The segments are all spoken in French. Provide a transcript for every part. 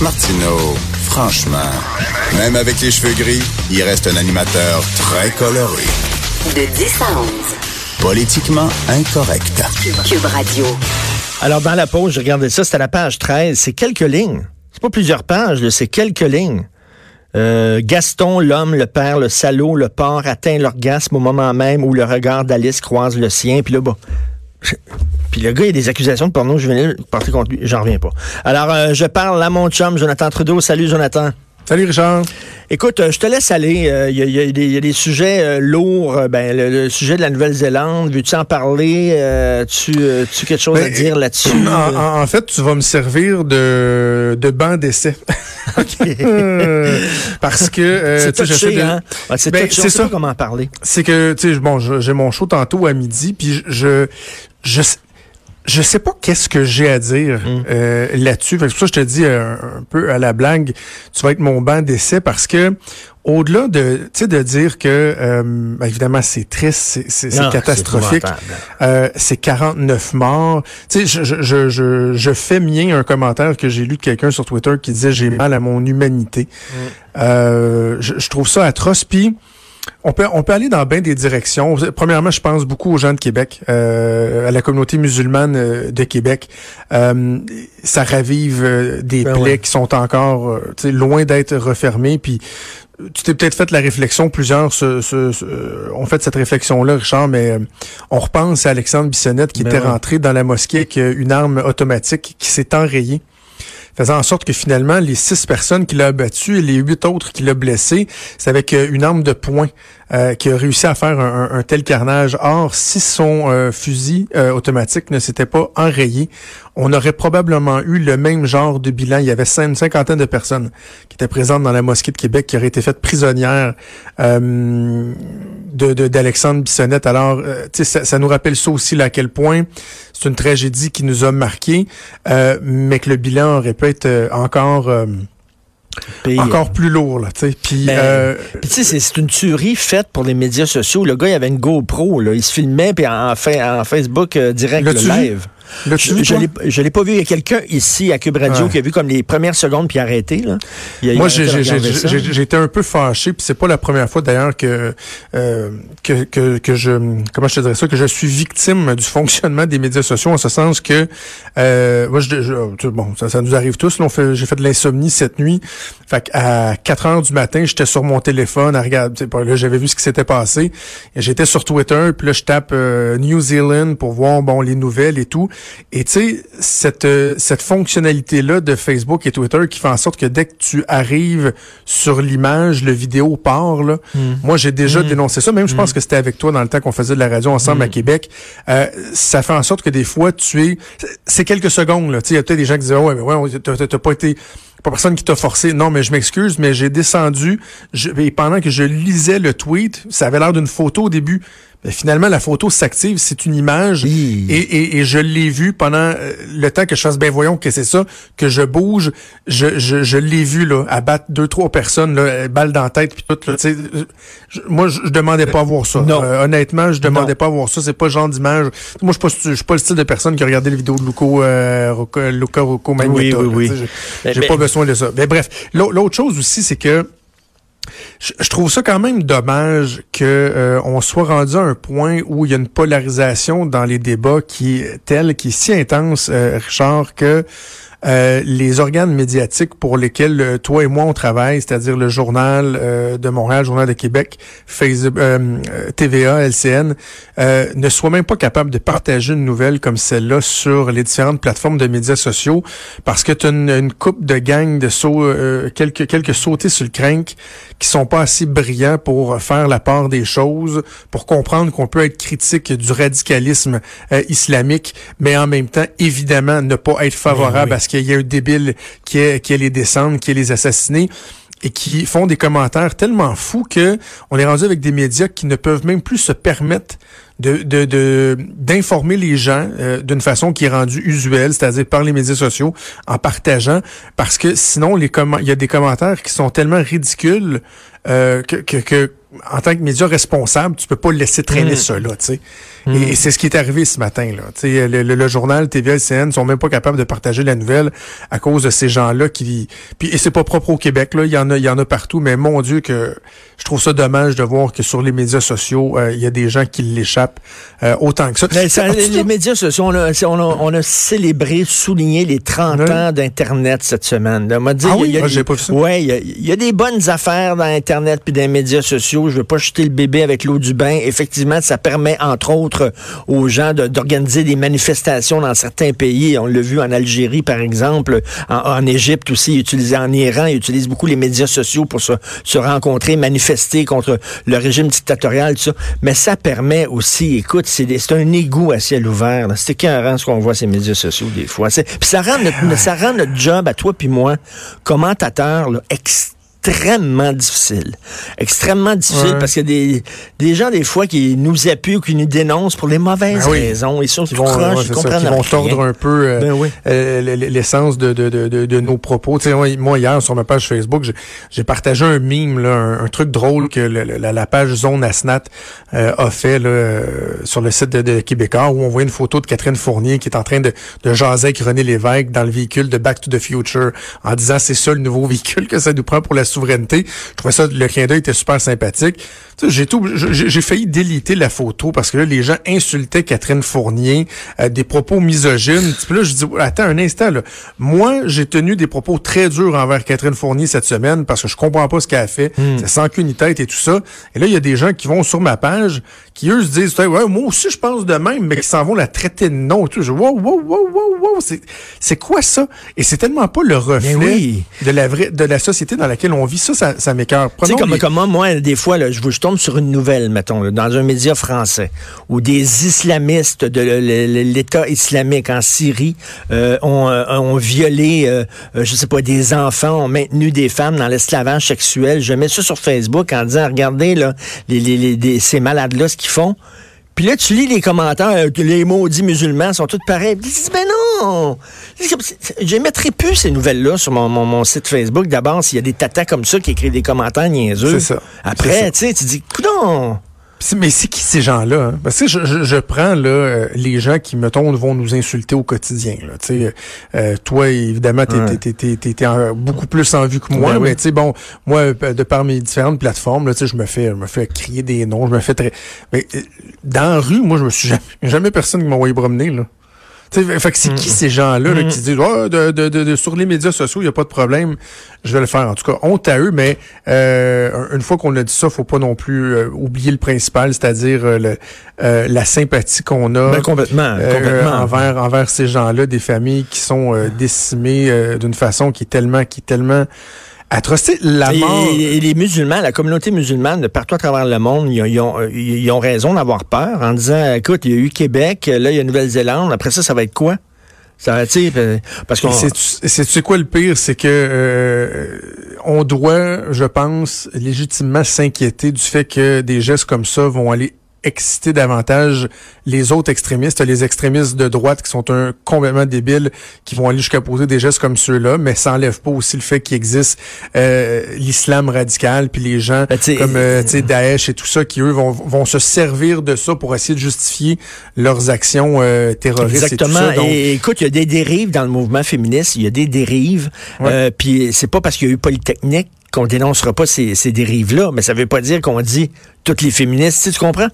Martineau, franchement, même avec les cheveux gris, il reste un animateur très coloré. De 10 à 11. Politiquement incorrect. Cube Radio. Alors, dans la pause, je regardais ça, c'était la page 13. C'est quelques lignes. C'est pas plusieurs pages, c'est quelques lignes. Euh, Gaston, l'homme, le père, le salaud, le porc atteint l'orgasme au moment même où le regard d'Alice croise le sien. Puis là, bah, puis le gars, il a des accusations de porno juvénile portées contre lui. J'en reviens pas. Alors, euh, je parle à mon chum, Jonathan Trudeau. Salut, Jonathan. Salut Richard. Écoute, euh, je te laisse aller. Il y, a des sujets euh, lourds. Ben, le, sujet de la Nouvelle-Zélande, veux-tu en parler? tu, tu quelque chose à Ben, dire là-dessus? En, en fait, tu vas me servir de, de banc d'essai. OK. Parce que... euh, c'est tu sais, j'essaie touché, de- hein? C'est Ben, c'est ça. pas comment en parler. C'est que, tu sais, bon, j'ai mon show tantôt à midi, puis je... je je sais pas qu'est-ce que j'ai à dire Mm. euh, là-dessus. C'est pour ça que je te dis euh, un peu à la blague, tu vas être mon banc d'essai parce que au-delà de, tu sais, de dire que euh, ben, évidemment c'est triste, c'est- catastrophique, c'est euh, c'est 49 morts. Tu sais, je, je, je, je, fais mien un commentaire que j'ai lu de quelqu'un sur Twitter qui disait j'ai mal à mon humanité. Euh, je, je trouve ça atroce. Puis on peut, on peut aller dans bien des directions. Premièrement, je pense beaucoup aux gens de Québec, euh, à la communauté musulmane euh, de Québec. Euh, ça ravive des Ben plaies ouais. qui sont encore loin d'être refermées. Puis tu t'es peut-être fait la réflexion, plusieurs se, se- se- ont fait cette réflexion-là, Richard, mais euh, on repense à Alexandre Bissonnette qui Ben était ouais. rentré dans la mosquée avec une arme automatique qui s'est enrayée faisant en sorte que finalement, les six personnes qu'il a abattues et les huit autres qu'il a blessées, c'est avec euh, une arme de poing euh, qu'il a réussi à faire un, un- tel carnage. Or, si son euh, fusil euh, automatique ne s'était pas enrayé, on aurait probablement eu le même genre de bilan. Il y avait une cinquantaine de personnes qui étaient présentes dans la mosquée de Québec qui auraient été faites prisonnières euh, de de- d'Alexandre Bissonnette. Alors, euh, ça, ça nous rappelle ça aussi là, à quel point c'est une tragédie qui nous a marqués, euh, mais que le bilan aurait pu être euh, encore euh, encore plus lourd là, tu sais. Puis Ben, euh, c'est- c'est une tuerie faite pour les médias sociaux. Le gars, il avait une GoPro, là. Il se filmait, puis en, en Facebook euh, direct, le live. Je, vu, je toi? l'ai- je l'ai pas vu. Il y a quelqu'un ici à Cube Radio Ouais. qui a vu comme les premières secondes puis arrêté, là. Il a- Moi, j'ai arrêté de j'ai- regarder j'ai- ça. j'ai- j'ai été un peu fâché, puis c'est pas la première fois d'ailleurs que, euh, que que que je comment je te dirais ça que je suis victime du fonctionnement des médias sociaux en ce sens que euh, moi je, sais, bon ça, ça nous arrive tous. là, on fait j'ai fait de l'insomnie cette nuit. Fait à 4 heures du matin, j'étais sur mon téléphone à regarder. Là, j'avais vu ce qui s'était passé. J'étais sur Twitter, puis là je tape euh, New Zealand pour voir bon les nouvelles et tout. Et tu sais cette euh, cette fonctionnalité là de Facebook et Twitter qui fait en sorte que dès que tu arrives sur l'image, le vidéo part là. Moi, j'ai déjà dénoncé ça. Même, je pense que c'était avec toi dans le temps qu'on faisait de la radio ensemble à Québec. Euh, ça fait en sorte que des fois, tu es... C'est quelques secondes, là. Tu sais, il y a peut-être des gens qui disent, ouais, mais ouais, t'as pas été... Pas personne qui t'a forcé. Non, mais je m'excuse, mais j'ai descendu. Je, et pendant que je lisais le tweet, ça avait l'air d'une photo au début. Mais finalement, la photo s'active, c'est une image. Hi. Et, et, et je l'ai vu pendant euh, le temps que je fasse, ben voyons que c'est ça, que je bouge. Je, je, je l'ai vu là, abattre deux, trois personnes, là, euh, balle dans la tête, puis tout. Là, tu sais, euh, je- moi, je, je demandais pas à voir ça. Non. Euh, honnêtement, je demandais Non. pas à voir ça. C'est pas le genre d'image. Moi, je suis pas, je suis pas le style de personne qui a regardé les vidéos de Luco, euh, Luca Rocco Magneto. Oui, oui, oui. Mais- J'ai pas besoin de ça. Mais bref, l'au- l'autre chose aussi, c'est que je, trouve ça quand même dommage que euh, on soit rendu à un point où il y a une polarisation dans les débats qui est telle, qui est si intense, euh, Richard, que euh, les organes médiatiques pour lesquels euh, toi et moi on travaille, c'est-à-dire le journal euh, de Montréal, le journal de Québec, Facebook, euh, euh, TVA, LCN, euh, ne soient même pas capables de partager une nouvelle comme celle-là sur les différentes plateformes de médias sociaux parce que tu as une, une coupe de gang de sauts, euh, quelques quelques sautés sur le crank qui sont pas assez brillants pour faire la part des choses, pour comprendre qu'on peut être critique du radicalisme euh, islamique, mais en même temps évidemment ne pas être favorable oui. à ce qu'il y a un débile qui est, qui est les descendre, qui est les assassiner et qui font des commentaires tellement fous que on est rendu avec des médias qui ne peuvent même plus se permettre de de d'informer les gens euh, d'une façon qui est rendue usuelle, c'est-à-dire par les médias sociaux, en partageant, parce que sinon les il y a des commentaires qui sont tellement ridicules euh, que, que, que en tant que média responsable, tu peux pas laisser traîner mm. ça là, tu sais. Mm. Et, c'est ce qui est arrivé ce matin là. Tu sais, le, le, journal TVA LCN sont même pas capables de partager la nouvelle à cause de ces gens-là qui. Puis et c'est pas propre au Québec là, il y en a, il y en a partout. Mais mon Dieu que je trouve ça dommage de voir que sur les médias sociaux, euh, il y a des gens qui l'échappent euh, autant que ça. les médias sociaux, on a, on a, célébré, souligné les 30 ans d'Internet cette semaine. Là. Dit, ah oui, y a, j'ai pas vu ça. Ouais, il y, a des bonnes affaires dans Internet puis dans les médias sociaux. Je veux pas jeter le bébé avec l'eau du bain. Effectivement, ça permet entre autres aux gens d'organiser des manifestations dans certains pays. On l'a vu en Algérie, par exemple, en, Égypte aussi, utilisé en Iran, ils utilisent beaucoup les médias sociaux pour se, se rencontrer, manifester contre le régime dictatorial, tout ça. Mais ça permet aussi, écoute, c'est un égout à ciel ouvert. C'est écœurant ce qu'on voit ces médias sociaux des fois. Puis ça rend notre, ça rend notre job à toi puis moi, commentateur, là, extrêmement extrêmement difficile. Extrêmement difficile parce qu'il y a des, des gens, des fois, qui nous appuient ou qui nous dénoncent pour les mauvaises ben raisons. Ils sont qui vont, vont tordre un peu euh, ben euh, l'essence de, de, de, de, nos propos. Moi, hier, sur ma page Facebook, j'ai partagé un mime, là, un, truc drôle que la, page Zone Asnat euh, a fait là, sur le site de, Québécois, où on voit une photo de Catherine Fournier qui est en train de, de jaser avec René Lévesque dans le véhicule de Back to the Future, en disant c'est ça le nouveau véhicule que ça nous prend pour la souveraineté. Je trouvais ça, le clin d'œil était super sympathique. J'ai tout, j'ai failli déliter la photo parce que là, les gens insultaient Catherine Fournier, euh, des propos misogynes. Puis là, je dis, attends un instant, là. Moi, j'ai tenu des propos très durs envers Catherine Fournier cette semaine parce que je comprends pas ce qu'elle a fait. Hmm. C'est sans queue ni tête et tout ça. Et là, il y a des gens qui vont sur ma page, qui eux se disent, ouais, moi aussi, je pense de même, mais qui s'en vont la traiter de non. Tout. Je, wow, wow, wow, wow, wow. C'est quoi ça? Et c'est tellement pas le reflet de la vraie, de la société dans laquelle on vit. Ça, ça, ça m'écœure. Tu sais, comme, comme moi, des fois, là, je, je sur une nouvelle, mettons, dans un média français, où des islamistes de l'État islamique en Syrie euh, ont, euh, ont, violé, euh, je sais pas, des enfants, ont maintenu des femmes dans l'esclavage sexuel. Je mets ça sur Facebook en disant, regardez, là, les, les, ces malades-là, ce qu'ils font. Puis là, tu lis les commentaires, que les maudits musulmans sont tous pareils. Ils disent, ben non! Je ne mettrai plus ces nouvelles-là sur mon, mon, site Facebook. D'abord, s'il y a des tatas comme ça qui écrivent des commentaires niaiseux. C'est ça. Après, tu sais, tu dis, coudons! Mais c'est qui ces gens-là? Hein? Parce que je, je, prends là, euh, les gens qui, mettons, vont nous insulter au quotidien. Là. euh, toi, évidemment, t'es es, beaucoup plus en vue que moi. Ben mais tu sais, bon, moi, euh, de par mes différentes plateformes, là, je me fais je me fais crier des noms, je me fais très. Mais dans la rue, moi, je me suis jamais, jamais personne qui m'a envoyé promener. Là. Fait que c'est qui mm. ces gens-là là, qui mm. disent oh, de, de, de, sur les médias sociaux, il n'y a pas de problème, je vais le faire. En tout cas, honte à eux, mais euh, une fois qu'on a dit ça, faut pas non plus euh, oublier le principal, c'est-à-dire euh, la sympathie qu'on a ben, complètement, envers, envers ces gens-là, des familles qui sont décimées d'une façon qui est tellement, qui est tellement atrocité. La mort... Et, les musulmans, la communauté musulmane de partout à travers le monde, ils, ont, ils ont, raison d'avoir peur en disant, écoute, il y a eu Québec, là, il y a Nouvelle-Zélande, après ça, ça va être quoi? Ça va, parce qu'on. C'est quoi le pire, c'est que euh, on doit, je pense, légitimement s'inquiéter du fait que des gestes comme ça vont aller exciter davantage les autres extrémistes, les extrémistes de droite qui sont un complètement débiles, qui vont aller jusqu'à poser des gestes comme ceux-là, mais ça enlève pas aussi le fait qu'il existe euh, l'islam radical, puis les gens ben, comme euh, euh, Daesh et tout ça, qui eux vont, vont se servir de ça pour essayer de justifier leurs actions euh, terroristes. Exactement. Et, tout ça, et, écoute, il y a des dérives dans le mouvement féministe, il y a des dérives, euh, puis c'est pas parce qu'il y a eu Polytechnique qu'on dénoncera pas ces, ces dérives-là, mais ça veut pas dire qu'on dit toutes les féministes, tu, comprends?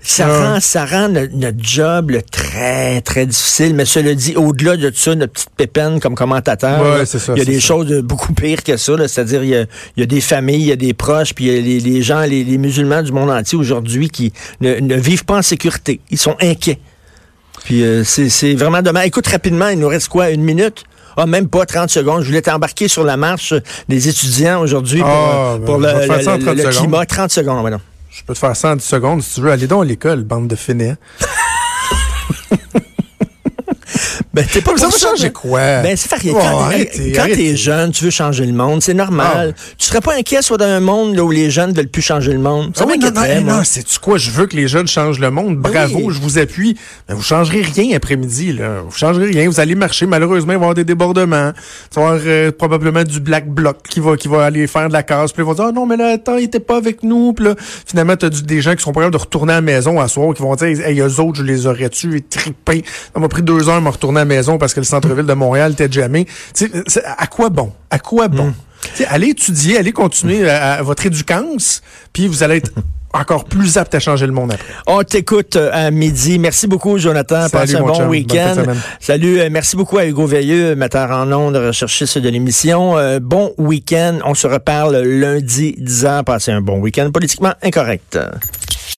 Ça rend, ça rend notre, job très, très difficile. Mais cela dit, au-delà de ça, notre petite pépine comme commentateur, il y a des choses beaucoup pires que ça. C'est-à-dire, il y a, y a, des familles, il y a des proches, puis il y a les, les gens, les, les, musulmans du monde entier aujourd'hui qui ne, ne, vivent pas en sécurité. Ils sont inquiets. Puis euh, c'est vraiment dommage. Écoute, rapidement, il nous reste quoi? Une minute? Ah, même pas 30 secondes. Je voulais t'embarquer sur la marche des étudiants aujourd'hui pour, ah, ben, pour le, le, climat. 30 secondes, maintenant. Je peux te faire ça en 10 secondes si tu veux. Aller donc à l'école, bande de fainéants. Ben, t'es pas pour va changer ben- quoi? Ben, c'est. Oh, Quand, arrêtez. t'es jeune, tu veux changer le monde, c'est normal. Tu serais pas inquiet soit dans un monde là, où les jeunes veulent plus changer le monde? Ça Ah oui, non, non, m'inquiéterait, sais-tu quoi? Je veux que les jeunes changent le monde. Bravo, oui. je vous appuie. Mais vous changerez rien après-midi, là. Vous changerez rien. Vous allez marcher. Malheureusement, il va y avoir des débordements. Tu vas avoir euh, probablement du black bloc qui va, qui va aller faire de la casse. Puis ils vont dire, ah non, mais là, attends, il était pas avec nous. Puis là, finalement, t'as des gens qui sont capables de retourner à la maison à soir, qui vont dire, hey, eux autres, je les aurais tués, trippés? Ça m'a pris deux heures à me retourner à la maison parce que le centre-ville de Montréal était jamais. À quoi bon? À quoi bon? Sais, allez étudier, allez continuer à, à votre éducance, puis vous allez être encore plus apte à changer le monde après. On t'écoute euh, à midi. Merci beaucoup, Jonathan. Salut, Passe un bon week-end. Salut. euh, merci beaucoup à Hugo Veilleux, metteur en ondes, recherchiste de l'émission. Euh, bon week-end. On se reparle lundi 10h. Passez un bon week-end politiquement incorrect.